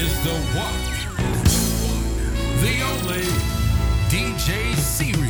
is the one, the only DJ Series.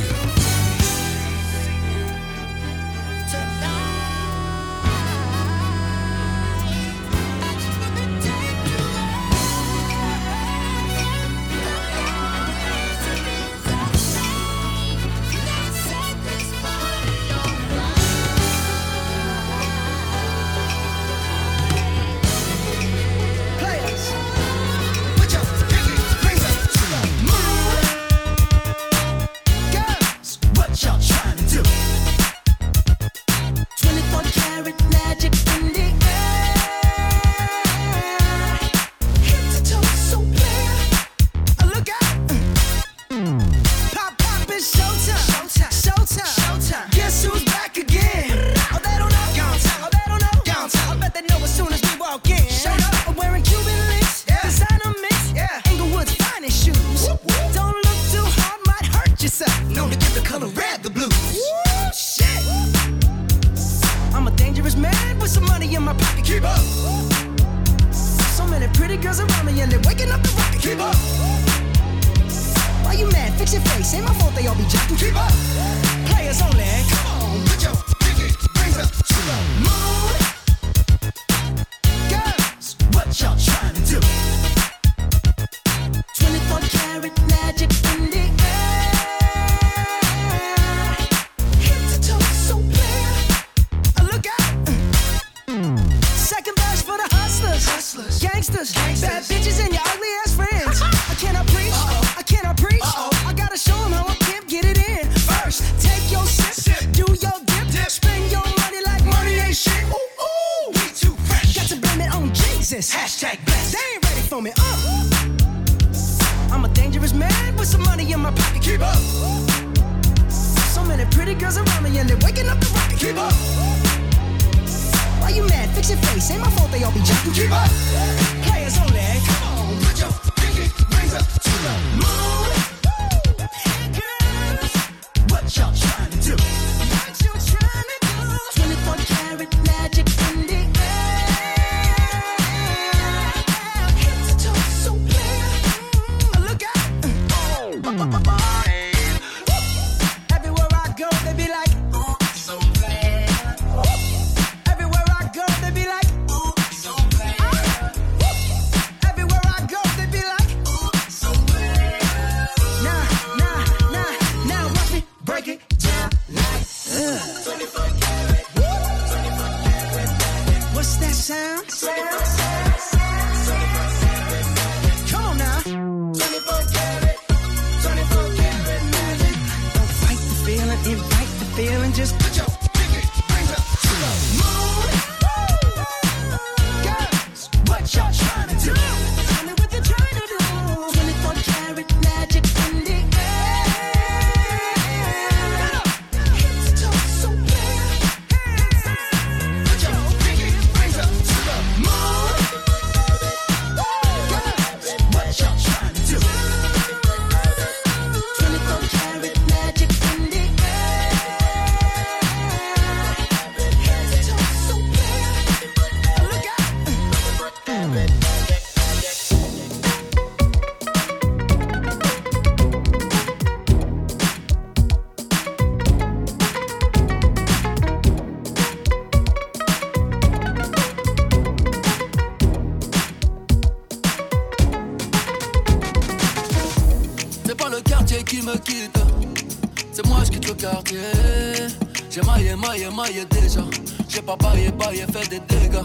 t'es pas parié, parié, fais des dégâts.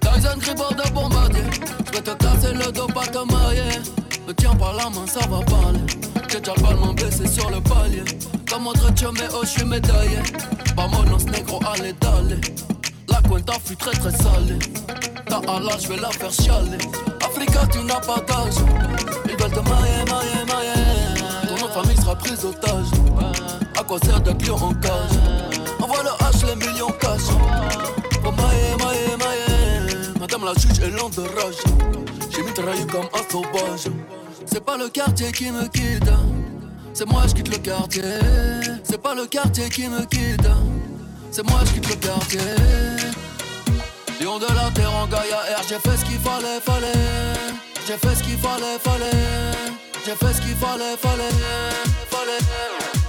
Tyson tribord de bombardier. J'vais te casser le dos, pas te marier. Me tiens par la main, ça va parler. J'ai déjà le blessé sur le palier. Comme entre tu mais oh, j'suis médaillé. Pas monos, négro, allez, d'aller. La cuenta fut très très salée. Ta Allah, j'vais la faire chialer. Africa, tu n'as pas d'âge. Ils veulent te marier, marier, marier. Ton nom famille sera prise otage. À quoi sert d'être lion en cage? Les millions cash. Oh maïe, maïe, maïe. Madame la juge est lente de rage. J'ai mis trahi comme un sauvage. C'est pas le quartier qui me quitte. C'est moi, je quitte le quartier. C'est pas le quartier qui me quitte. C'est moi, je quitte le quartier. Lion de la terre en Gaïa R, j'ai fait ce qu'il fallait, fallait. J'ai fait ce qu'il fallait, fallait. J'ai fait ce qu'il fallait, fallait, fallait.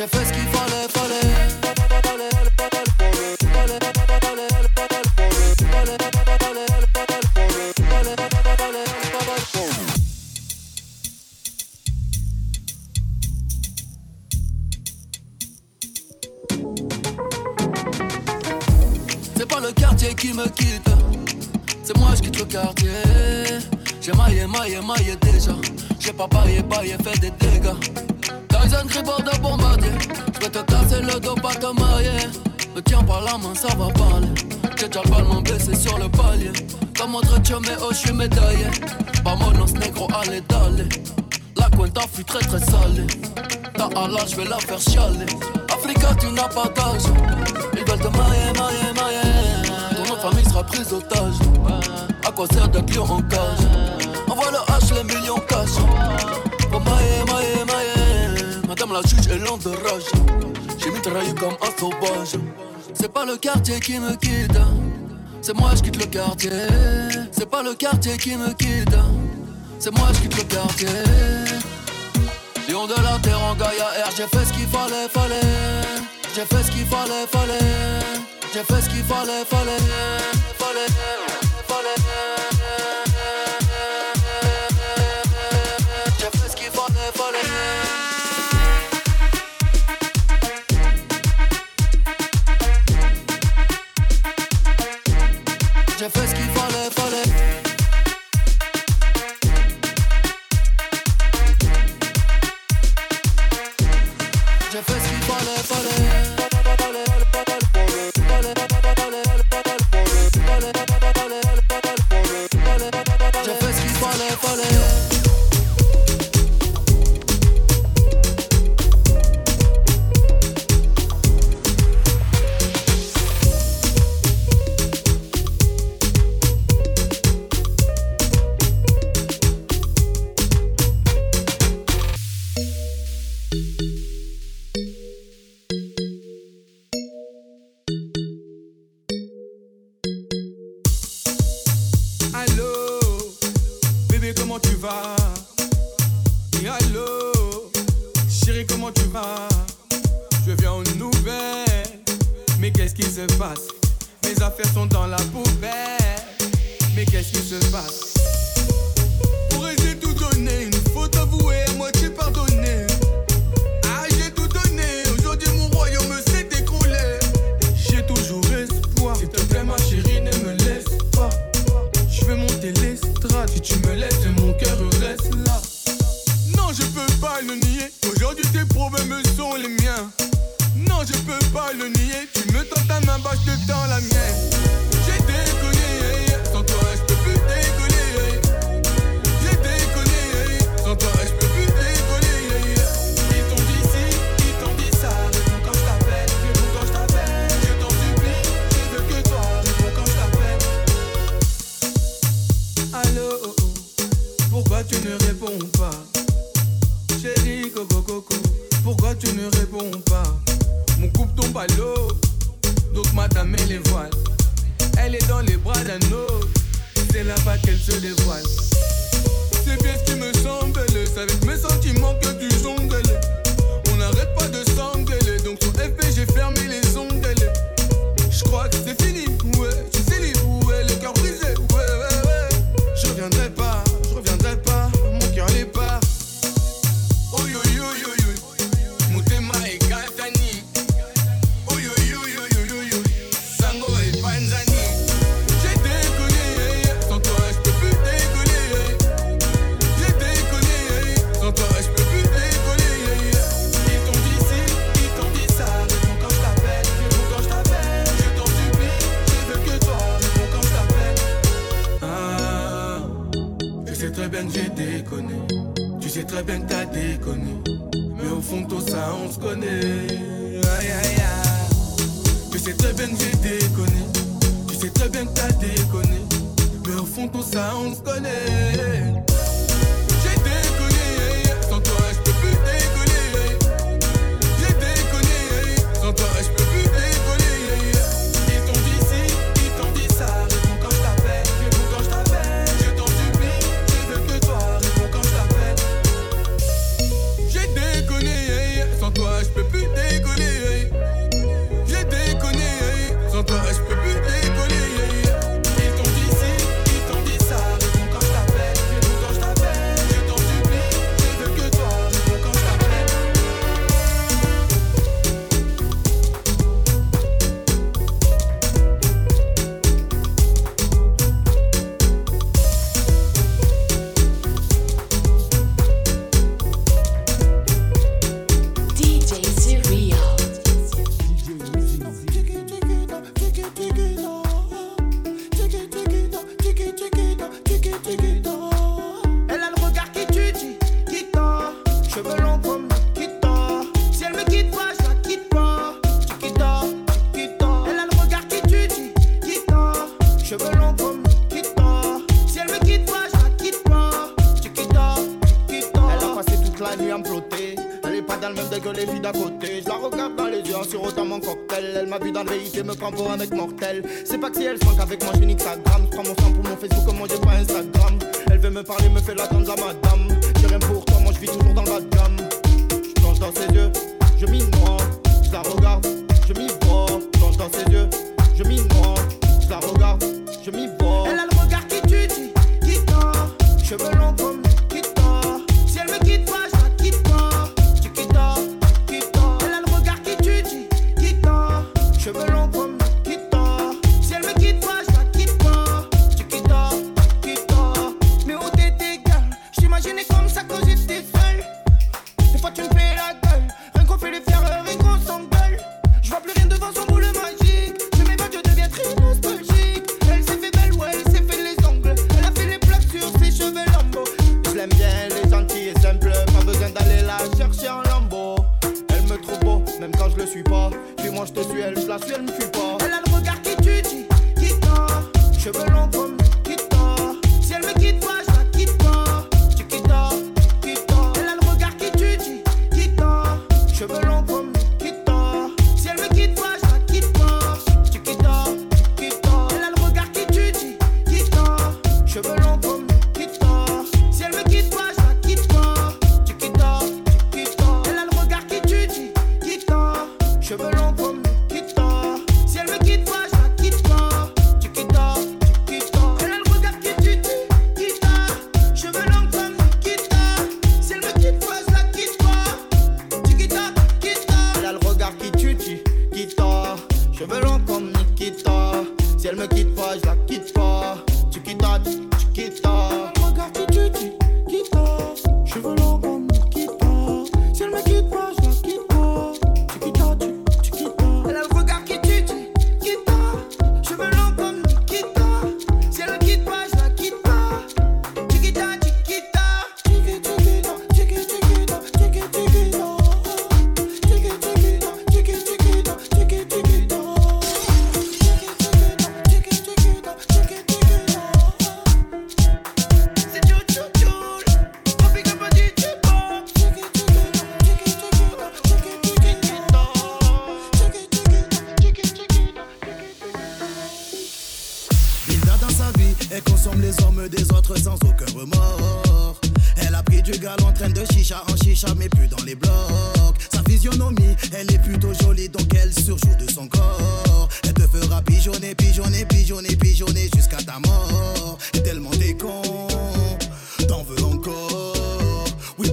je fais Oh, je suis médaillé. Vamonos negro, allez, d'aller. La cuenta fut très très salée. Ta Allah, je vais la faire chialer. Africa, tu n'as pas d'âge. Ils veulent te mailler, mailler, mailler famille sera prise otage. À quoi sert d'être lion en cage? Envoie le H, les millions cash. Oh maïe, maïe, maïe. Madame la juge est lente de rage. J'ai mitraillé comme un sauvage. C'est pas le quartier qui me quitte. C'est moi, je quitte le quartier. C'est pas le quartier qui me quitte. C'est moi, je quitte le quartier. Lion de la terre en Gaïa R, j'ai fait ce qu'il fallait, fallait. J'ai fait ce qu'il fallait, fallait. J'ai fait ce qu'il fallait, fallait, fallait, fallait. J'ai fait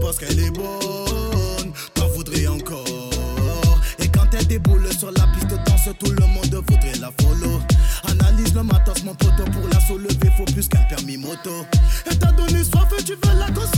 parce qu'elle est bonne, t'en voudrais encore. Et quand elle déboule sur la piste danse, tout le monde voudrait la follow. Analyse le matos, mon poteau, pour la soulever, faut plus qu'un permis moto. Et t'as donné soif, tu veux la cause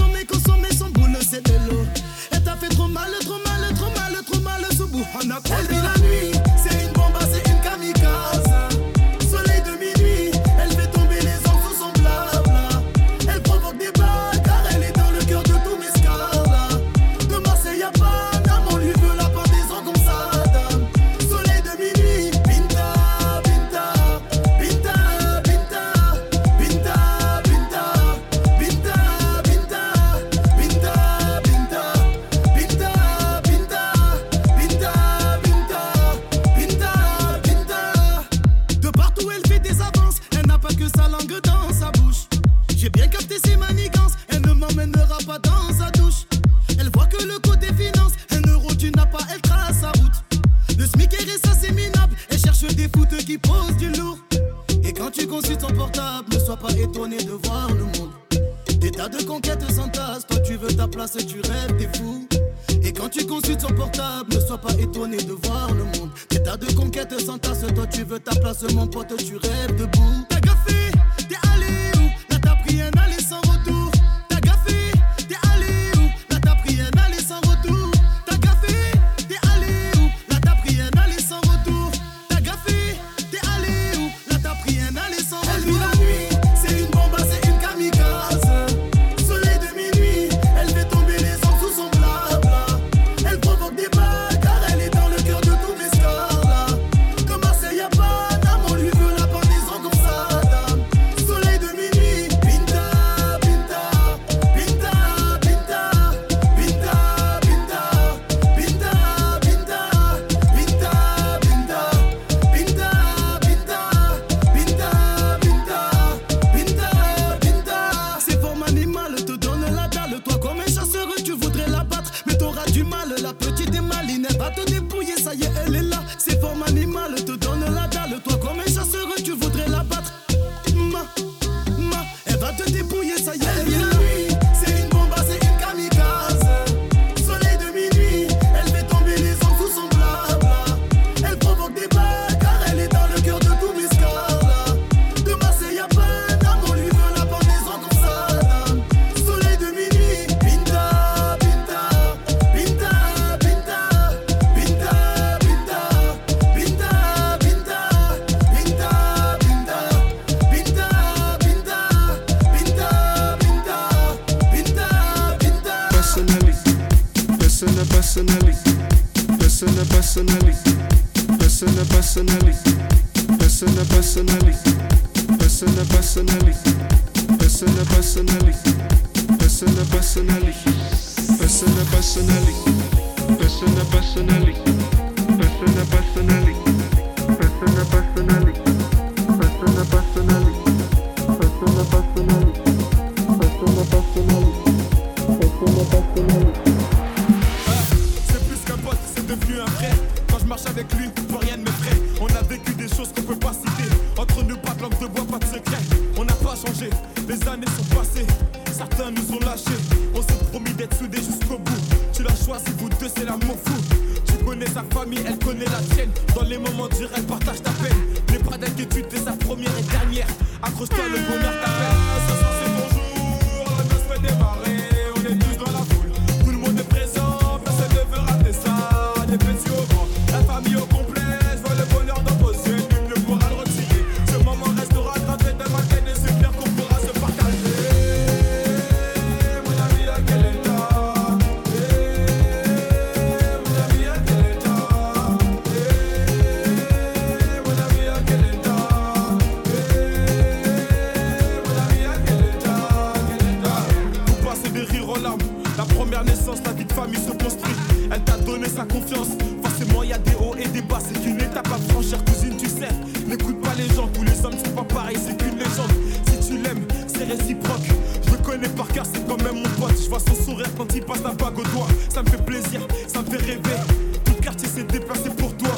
Ça me fait plaisir, ça me fait rêver. Tout quartier s'est déplacé pour toi.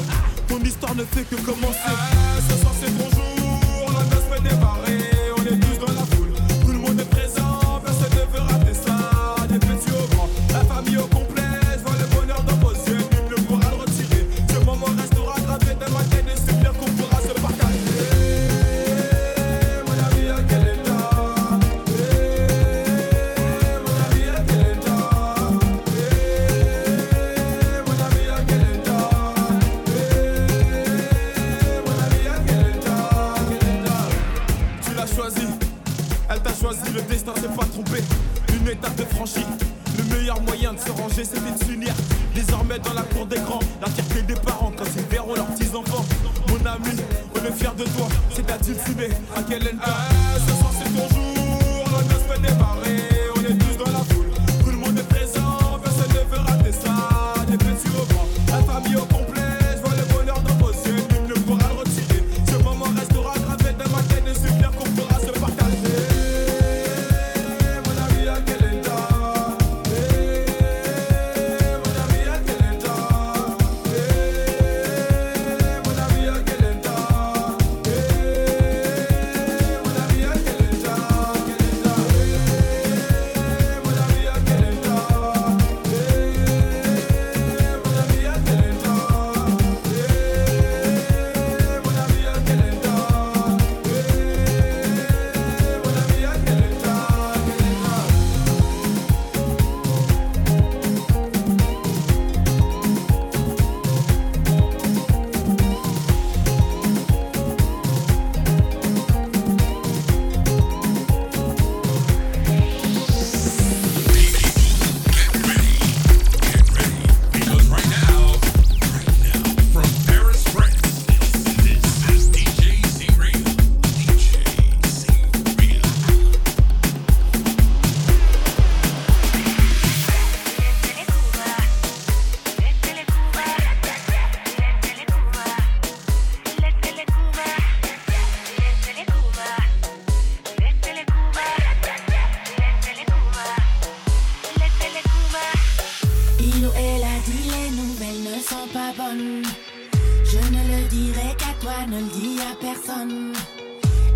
Ton histoire ne fait que commencer. Ah, ce soir c'est ranger, c'était de s'unir. Désormais dans la cour des grands, la fierté des parents quand ils verront leurs petits enfants. Mon ami, on est fier de toi, c'est ta team fumée, à quelle haine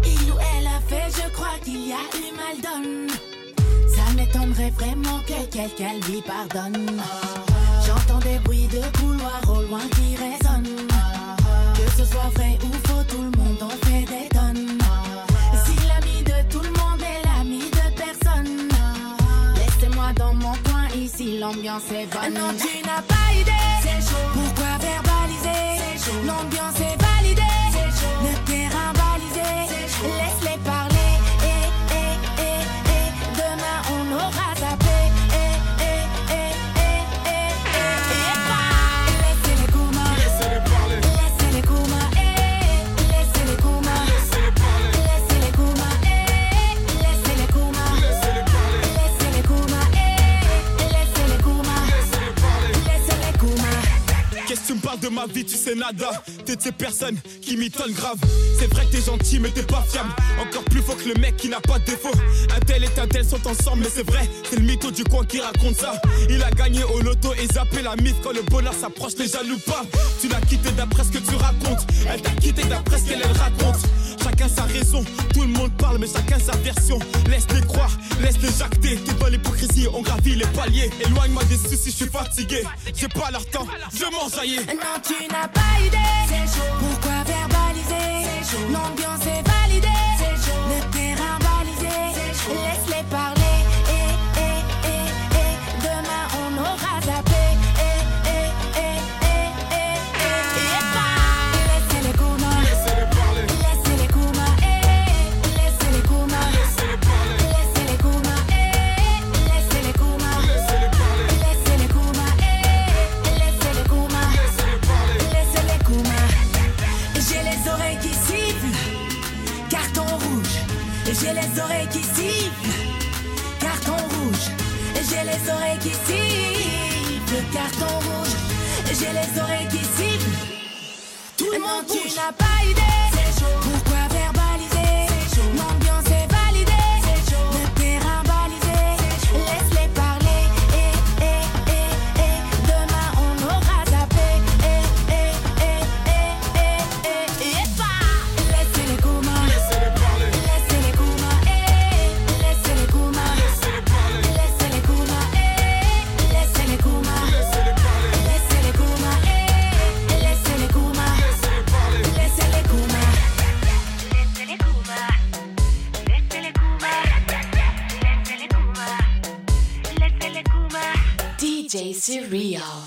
Il ou elle a fait, je crois qu'il y a eu mal donne. Ça m'étonnerait vraiment que quelqu'un lui pardonne. J'entends des bruits de couloir au loin qui résonnent. Que ce soit vrai ou faux, tout le monde en fait des tonnes. Si l'ami de tout le monde est l'ami de personne, laissez-moi dans mon coin ici, l'ambiance est bonne. Non, tu n'as pas idée. Pourquoi verbaliser? L'ambiance est validée. Le terrain balisé, laisse les paroles. ma vie, tu sais nada. T'es de ces personnes qui m'étonnent grave. C'est vrai que t'es gentil, mais t'es pas fiable. Encore plus faux que le mec qui n'a pas de défaut. Un tel et un tel sont ensemble, mais c'est vrai, c'est le mytho du coin qui raconte ça. Il a gagné au loto et zappé la mythe quand le bonheur s'approche, les jaloux pas. Tu l'as quitté d'après ce que tu racontes. Elle t'a quitté d'après ce qu'elle raconte chacun sa raison. Tout le monde parle, mais chacun sa version. Laisse-les croire, laisse-les jacter. T'es dans l'hypocrisie, on gravit les paliers. Éloigne-moi des soucis, je suis fatigué. J'ai pas leur temps, je m'en Non, tu n'as pas idée. Pourquoi verbaliser? L'ambiance est J'ai les oreilles qui sifflent. Tout le monde, tu n'as pas idée. C'est chaud. Cereal.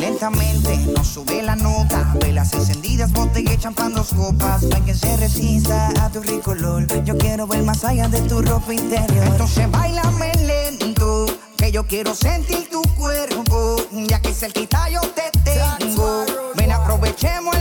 Lentamente nos sube la nota, velas encendidas, botella champando copas. No hay quien se resista a tu rico olor. Yo quiero ver más allá de tu ropa interior. Entonces bailame lento, que yo quiero sentir tu cuerpo. Ya que cerquita yo te tengo, ven aprovechemos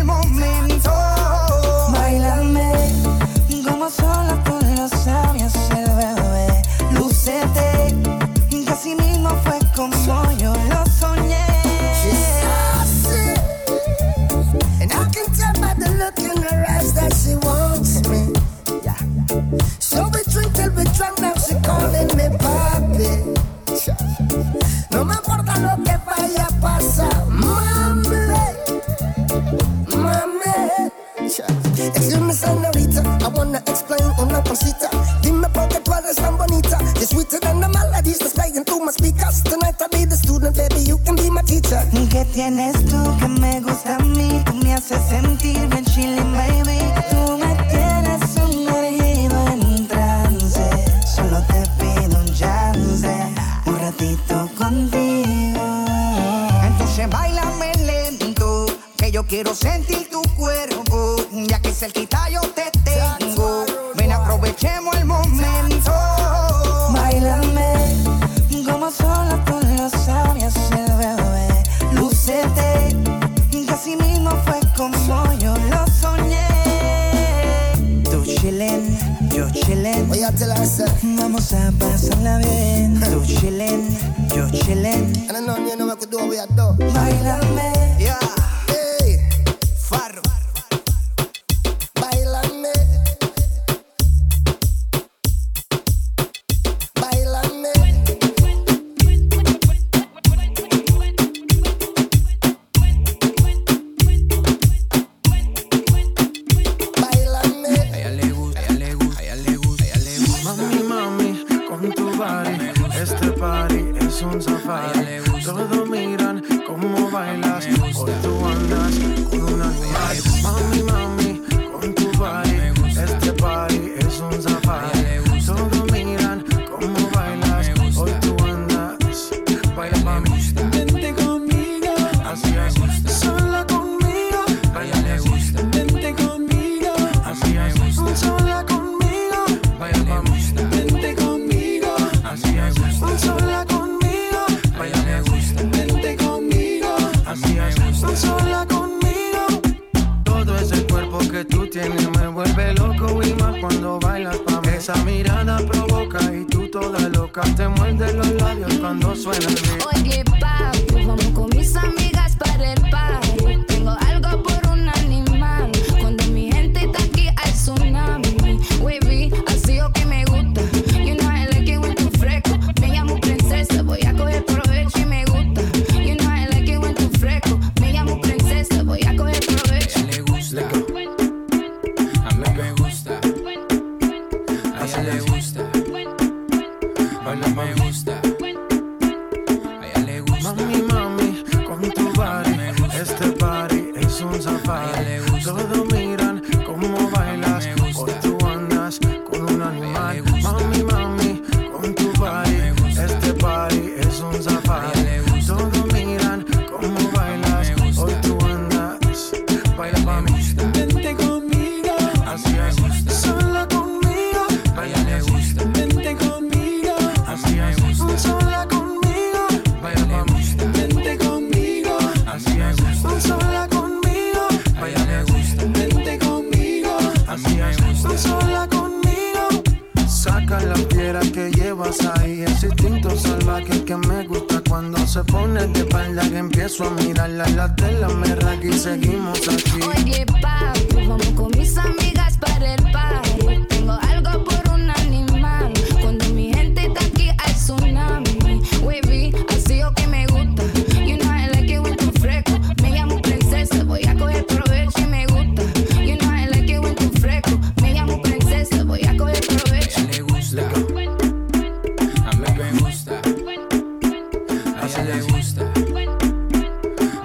le gusta.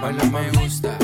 Baila me gusta.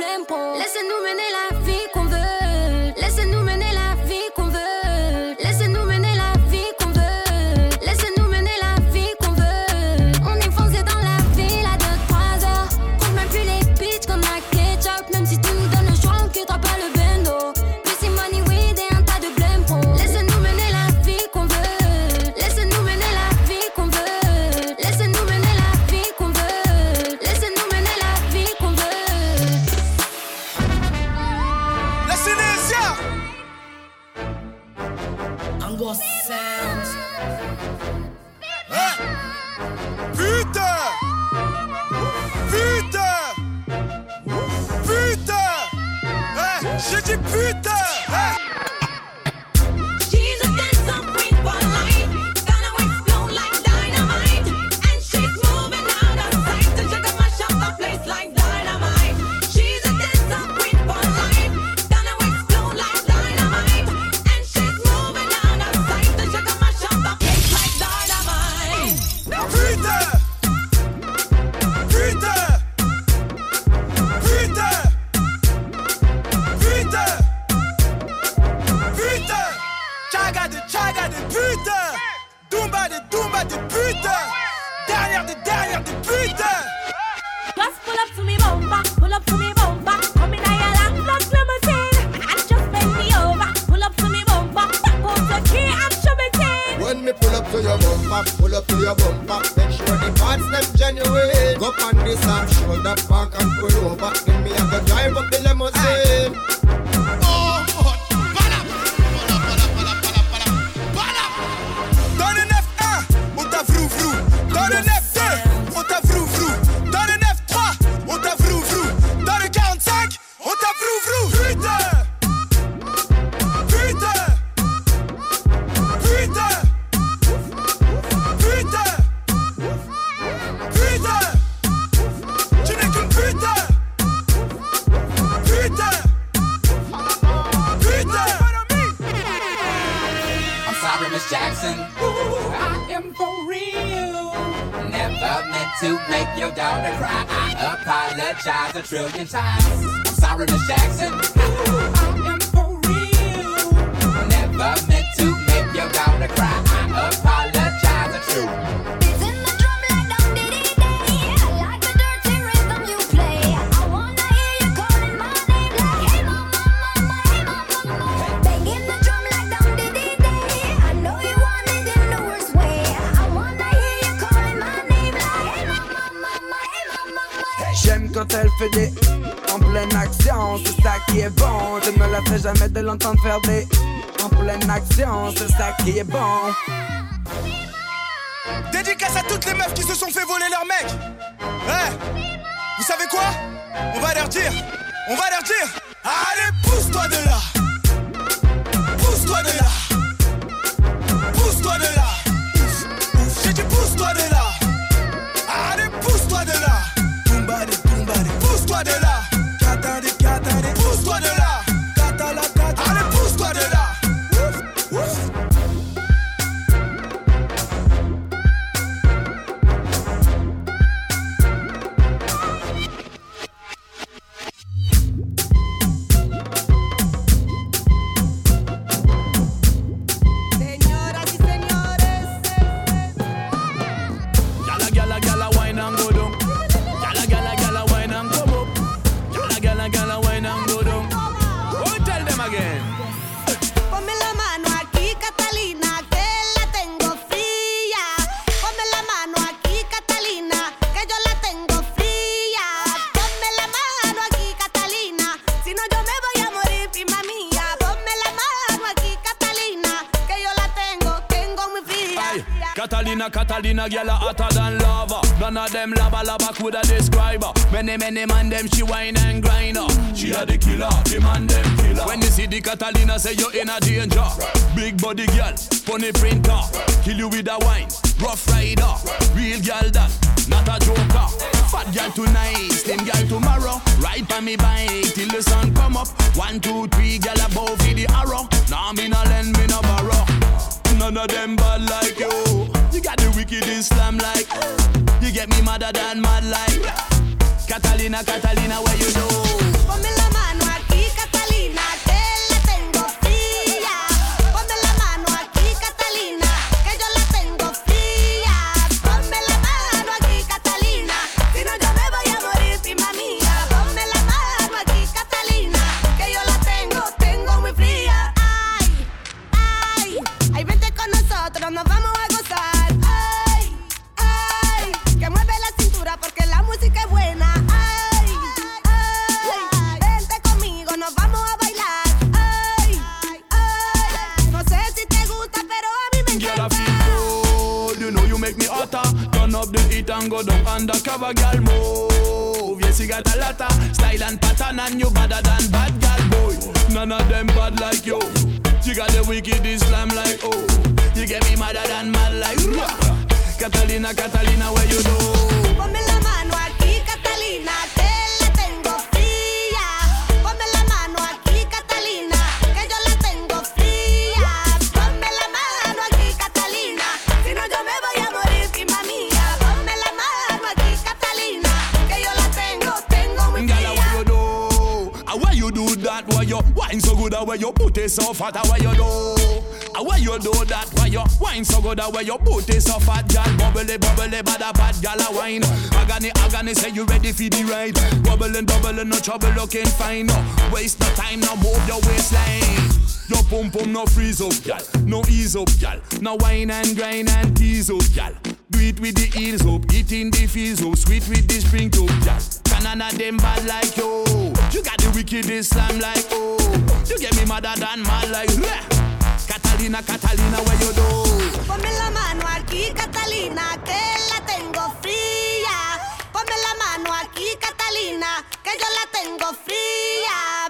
plein. Laissez-nous mener la vie. To make your daughter cry. I apologize a trillion times. I'm sorry, Miss Jackson. I am for real. Never meant to make your daughter cry. I apologize a trillion. Des en pleine action, c'est ça qui est bon. Je ne la fais jamais de l'entendre faire des en pleine action, c'est ça qui est bon. Dédicace à toutes les meufs qui se sont fait voler leur mec. Ouais. Vous savez quoi? On va leur dire. On va leur dire. Allez, pousse-toi de là. Pousse-toi de là. Many, many man them she wine and grind her. She a the killer, the man them killer. When you see the Catalina, say you in a danger. Big body girl, funny printer, kill you with a wine. Rough rider, real girl that, not a joker. Fat girl tonight, slim girl tomorrow. Ride by me bike till the sun come up. One, two, three, girl above for the arrow. Now me no lend, me no borrow. None of them bad like you. You got the wicked Islam like. You get me madder than mad like. Catalina, Catalina, where you know? Wicked Islam like oh. You get me madder than mad like. Catalina, Catalina, where you know? It so fat? How you do? How you do that? Why you wine so good? How why you put it so fat? Girl, bubbly, bubbly, bad bad girl a wine. Agony, agony, say you ready for the ride? Bubbling, bubbling, no trouble, looking fine. No waste no time, no move your waistline. Your pum pum no freeze up, gal. No ease up, gal. No wine and grind and tease up, gal. Do it with the heels up, eating the feels up, sweet with the spring top, gal. Can of them bad like you. You got the wicked Islam like oh. You get me madder than mad like yeah. Catalina, Catalina, where you do? Ponme la mano aquí, Catalina, que la tengo fría. Ponme la mano aquí, Catalina, que yo la tengo fría.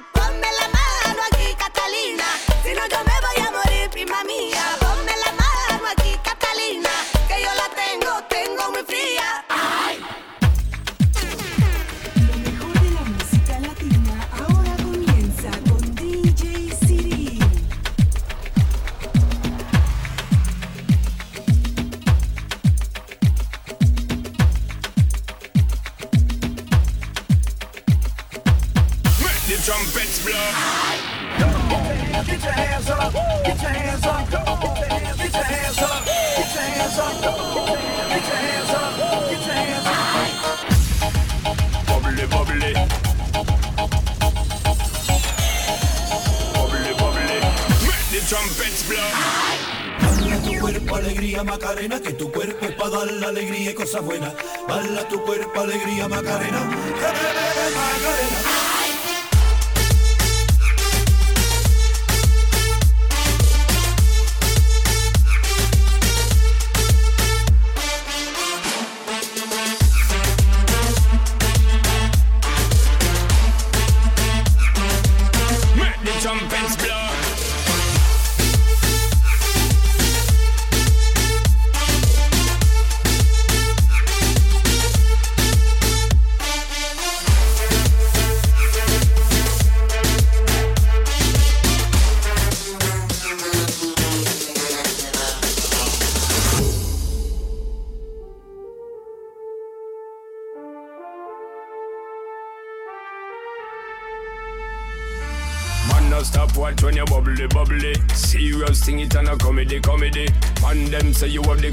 Say you have the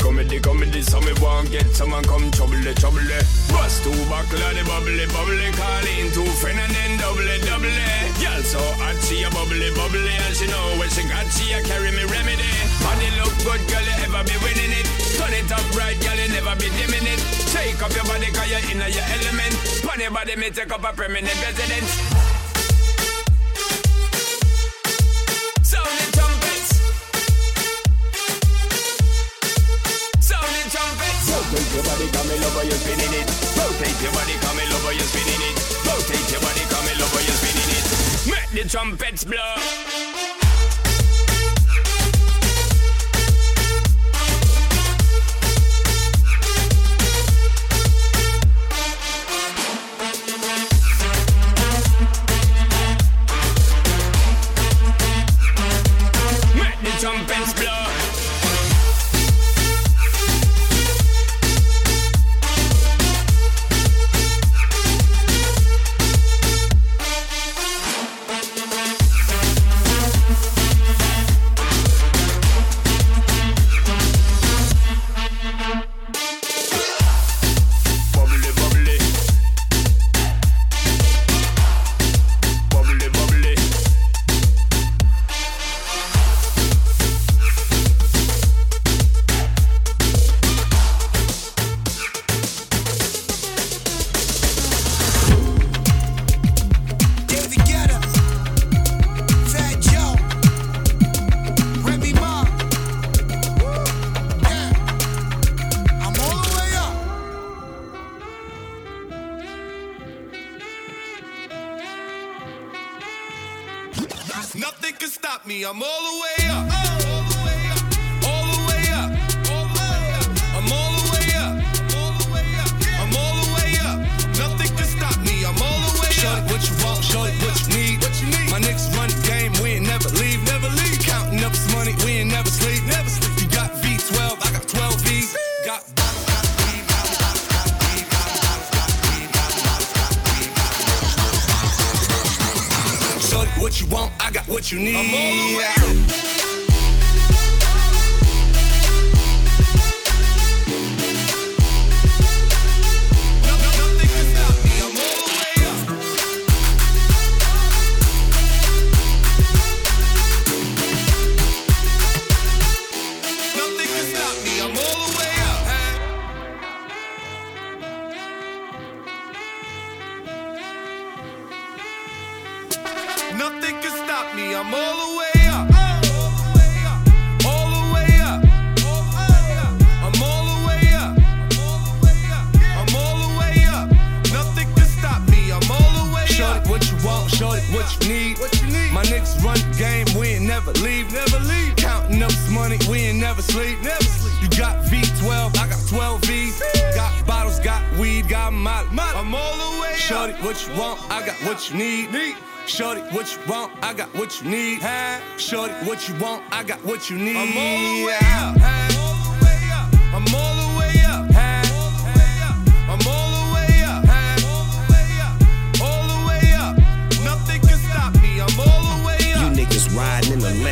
what you need. What you need. My niggas run the game, we ain't never leave. Never leave. Counting up this money, we ain't never sleep. Never sleep. You got V12, I got 12 V's. Got bottles, got weed, got my I'm all the way. Shorty, up. what you want? I got what you need. need. Shorty, what you want? I got what you need. Hey. Shorty, what you want? I got what you need. I'm all the way out. Hey.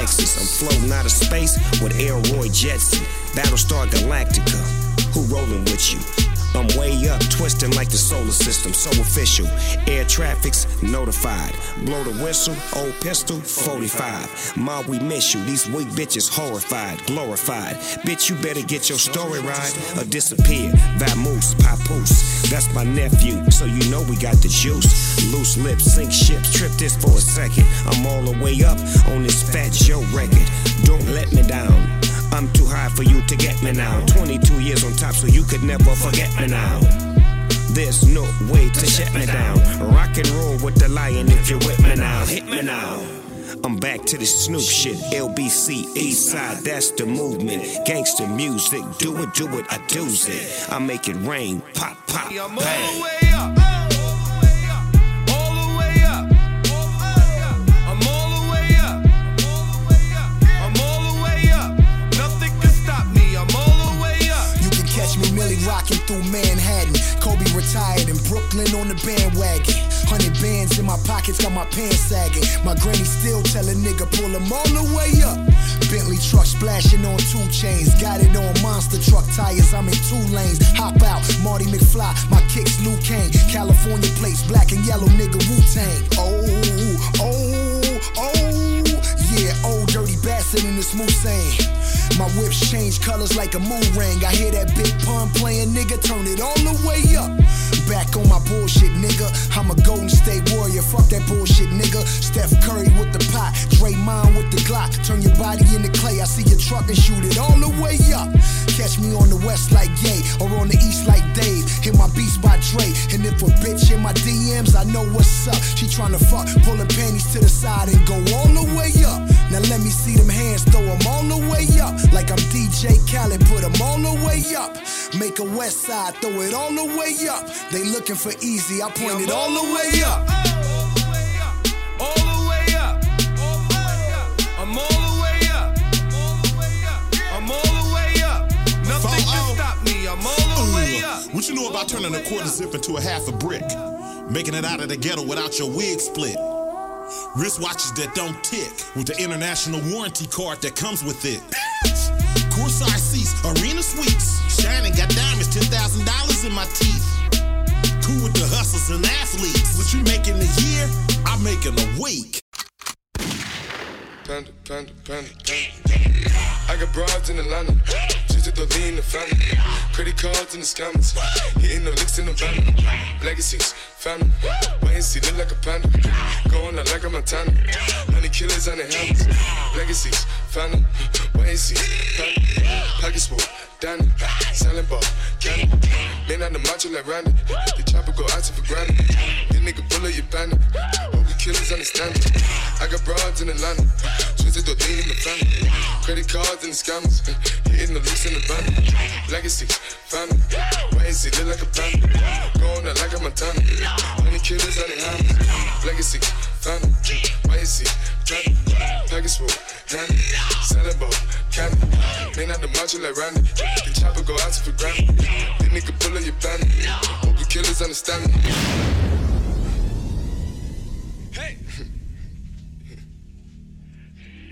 Texas. I'm floating out of space with Air Roy Jetson, Battlestar Galactica. Who rolling with you? I'm way up, twisting like the solar system, so official. Air traffic's notified. Blow the whistle, old pistol, 45. Ma, we miss you. These weak bitches horrified, glorified. Bitch, you better get your story right or disappear. Vamoose, papoose. That's my nephew, so you know we got the juice. Loose lips, sink ships, trip this for a second. I'm all the way up on this Fat Joe record. Don't let me down. I'm too high for you to get me now. 22 years on top, so you could never forget me now. There's no way to shut me down. Rock and roll with the lion if you're with me now. Hit me now. I'm back to the Snoop shit. LBC, East Side, that's the movement. Gangster music, do it, do it, I do's it. I make it rain, pop, pop, bang. Through Manhattan. Kobe retired in Brooklyn on the bandwagon. Hundred bands in my pockets, got my pants sagging. My granny still tell a nigga pull them all the way up. Bentley truck splashing on two chains. Got it on monster truck tires. I'm in two lanes. Hop out, Marty McFly. My kicks Luke Kane. California plates, black and yellow nigga Wu Tang. Oh, oh, oh, oh. Yeah, old dirty bastard in this Moussain. My whips change colors like a moon ring. I hear that big pun playing, nigga. Turn it all the way up. Back on my bullshit, nigga. I'm a Golden State Warrior. Fuck that bullshit, nigga. Steph Curry with the pot. Draymond with the Glock. Turn your body into clay. I see your truck and shoot it all the way up. Catch me on the west like Ye or on the east like Dave. Hit my beats by Dre. And if a bitch in my DMs, I know what's up. She tryna fuck, pulling panties to the side and go all the way up. Now let me see them hands, throw them all the way up. Like I'm DJ Khaled, put them all the way up. Make a west side, throw it all the way up. They looking for easy, I point it all the way up. All the way up. All the way up. I'm all the way up. I'm all the way up. Nothing can stop me. I'm all the way up. What you know about turning a quarter zip into a half a brick? Making it out of the ghetto without your wig split. Wristwatches that don't tick with the international warranty card that comes with it. Courtside seats, arena suites. Shining, got diamonds, $10,000 in my teeth. Cool with the hustlers and athletes. What you make in a year, I make in a week. Panda, panda, panda, panda. I got broads in Atlanta. Just to lean the family. Credit cards in the scammers. Hitting the licks in the van. Legacies, family. And see, look like a panda. Going out like a Montana. Money killers on the helmets. Legacies, family. Wait and see, family. Pockets full, Danny. Selling ball, candy. Man on the macho like Randy. The chopper go out for granted. This nigga pull up your bandit. All we killers understand it. I got broads in Atlanta. Twisted the lean in the family. Credit cards and the scammers. Hitting the loose in the van. Legacy, family. And see, look like a panda. Going out like a Montana. Honey killers on the helmets. Legacy, and see, family. Package full, Danny. Selling ball, candy. Man out the macho like Randy. The chopper go out for granted. This nigga pull up your bandit. Hope you killers understand me.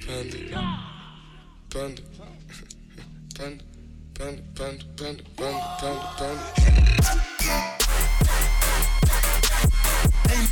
Panda. Panda. Panda. Panda. Panda. Panda. Panda. Panda. Panda. Ain't,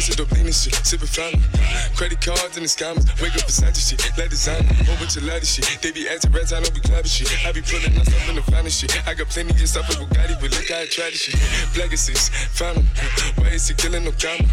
twisted up lean and shit, sipping fountain. Credit cards and the scammers, wake up Versace shit, let designer, whole bunch of latty shit. They be acting rats, I don't be clapping shit. I be pulling my stuff in the finest shit. I got plenty of stuff with Bugatti, but look how I try this shit. Legacies, found. Why is he killing no comma?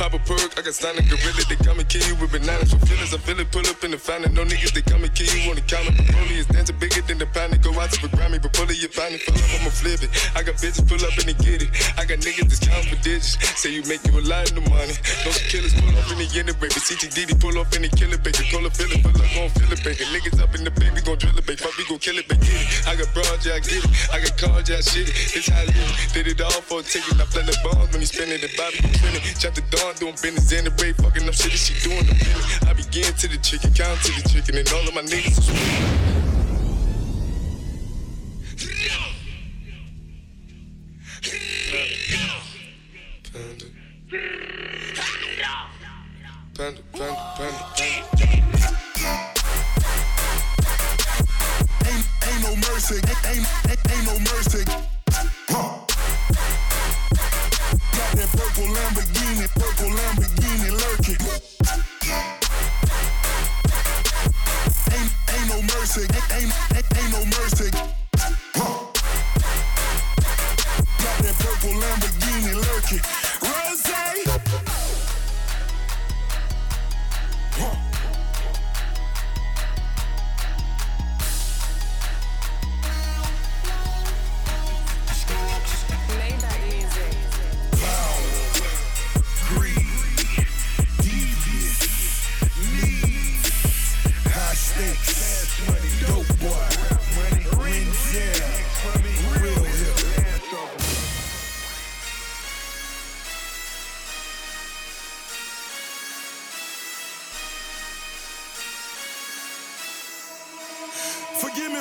Pop a perk, I got stunning gorilla, they come and kill you with bananas for feelings. I feel it, pull up in the fountain. No niggas, they come and kill you on the counter. Broly is dancing bigger than the pound. Go out to the Grammy, but pull it, you find it. Pull up, I'ma flip it. I got bitches pull up and they get it. I got niggas that's counting for digits. Say you make you a lot of money. No killers pull up in the unit, baby. CTDD pull up in the killer, baby. Call a feeling, pull up, gon' feel it, baby. Niggas up in the baby, gon' drill it, baby. Fuck, we gon' kill it, baby. Get it. I got broad you, I get it. I got you, I shit it. It's how I live. Did it all for a ticket. I play the bombs when he spinning the Bobby you trending. Shot the dawn, doing business in the way, fucking up shit. She doing the business. I begin to the chicken, count to the chicken, and all of my niggas is Panda, panda, panda, panda. Ain't, ain't no mercy, ain't, ain't, ain't no mercy. Huh. Got that purple Lamborghini, purple Lamborghini lurking. Ain't, ain't no mercy, ain't, ain't, ain't no mercy. Huh. Got that purple Lamborghini lurking. Rose.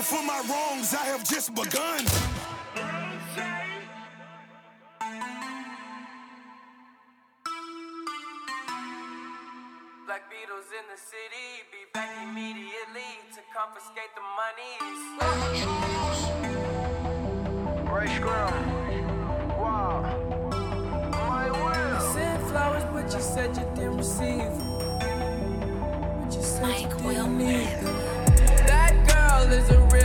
For my wrongs, I have just begun. Black Beatles in the city, be back immediately to confiscate the monies. Ray Wow. My will. I sent flowers, but you said you didn't receive them. But you said you didn't need them. Is a real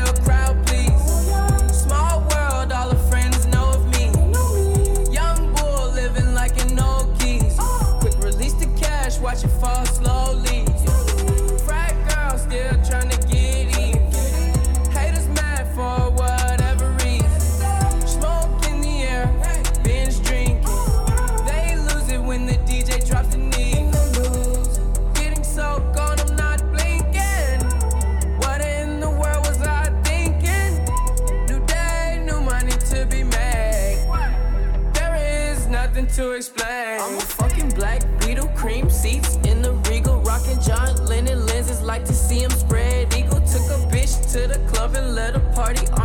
party